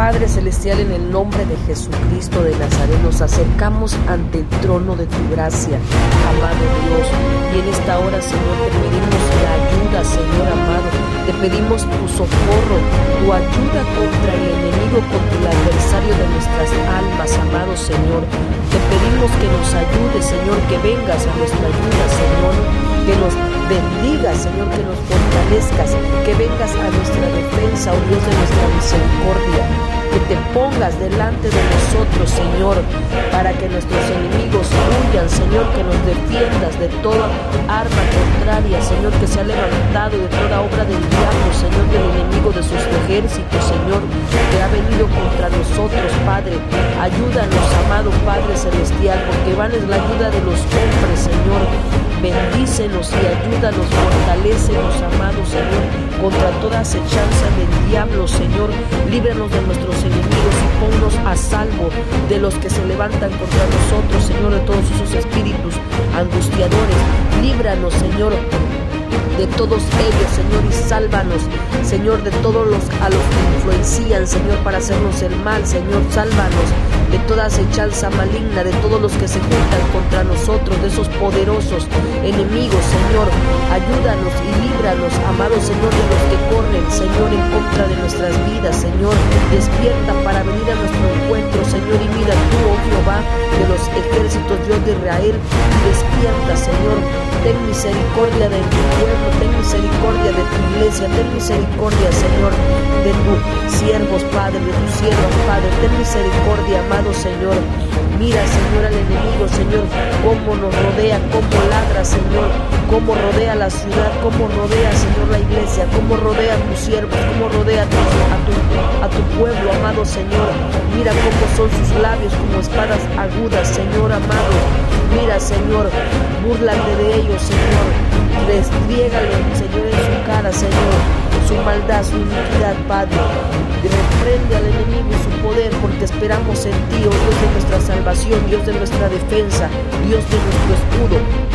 Padre Celestial, en el nombre de Jesucristo de Nazaret, nos acercamos ante el trono de tu gracia, amado Dios. Y en esta hora, Señor, te pedimos la ayuda, Señor amado. Te pedimos tu socorro, tu ayuda contra el enemigo, contra el adversario de nuestras almas, amado Señor. Te pedimos que nos ayudes, Señor, que vengas a nuestra ayuda, Señor. Que nos bendigas, Señor, que nos fortalezcas, que vengas a nuestra defensa, oh Dios de nuestra misericordia que te pongas delante de nosotros, Señor, para que nuestros enemigos huyan, Señor, que nos defiendas de toda arma Señor, que se ha levantado de toda obra del diablo, Señor, del enemigo de sus ejércitos, Señor, que ha venido contra nosotros, Padre. Ayúdanos, amado Padre Celestial, porque van es la ayuda de los hombres, Señor. Bendícenos y ayúdanos, fortalecenos, amado Señor, contra toda acechanza del diablo, Señor. Líbranos de nuestros enemigos a salvo de los que se levantan contra nosotros, Señor, de todos esos espíritus angustiadores. Líbranos, Señor, de todos ellos, Señor, y sálvanos, Señor, de todos los a los que influencian, Señor, para hacernos el mal, Señor, sálvanos de toda acechanza maligna, de todos los que se juntan contra nosotros, de esos poderosos enemigos, Señor, ayúdanos y líbranos, amado Señor, de los que corren, Señor, en contra de nuestras vidas, Señor, despierta para venir a nuestro Señor, y mira tú, oh Jehová, de los ejércitos, Dios de Israel, despierta, Señor, ten misericordia de tu pueblo, ten misericordia iglesia, ten misericordia, Señor, de tus siervos, Padre, de tus siervos, Padre, ten misericordia, amado Señor. Mira, Señor, al enemigo, Señor, cómo nos rodea, cómo ladra, Señor, cómo rodea la ciudad, cómo rodea, Señor, la iglesia, cómo rodea a tus siervos, cómo rodea a tu, a tu, pueblo, amado Señor. Mira cómo son sus labios como espadas agudas, Señor amado. Mira, Señor, búrlate de ellos, Señor. Destriégalo, Señor, en su cara, Señor, su maldad, su iniquidad, Padre. Reprende al enemigo su poder, porque esperamos en ti, oh Dios de nuestra salvación, Dios de nuestra defensa, Dios de nuestro escudo.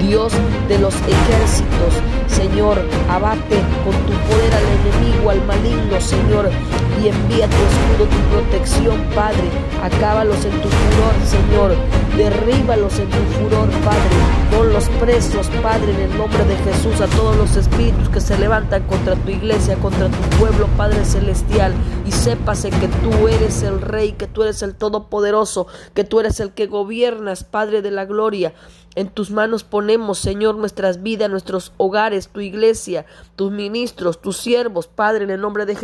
Dios de los ejércitos, abate con tu poder al enemigo, al maligno, Señor, y envía tu escudo, tu protección, Padre. Acábalos en tu furor, Señor. Derríbalos en tu furor, Padre. Pon los presos, Padre, en el nombre de Jesús, a todos los espíritus que se levantan contra tu iglesia, contra tu pueblo, Padre Celestial. Y sépase que tú eres el Rey, que tú eres el Todopoderoso, que tú eres el que gobiernas, Padre de la Gloria. En tus manos ponemos, Señor, nuestras vidas, nuestros hogares, tu iglesia, tus ministros, tus siervos, Padre, en el nombre de Jesús.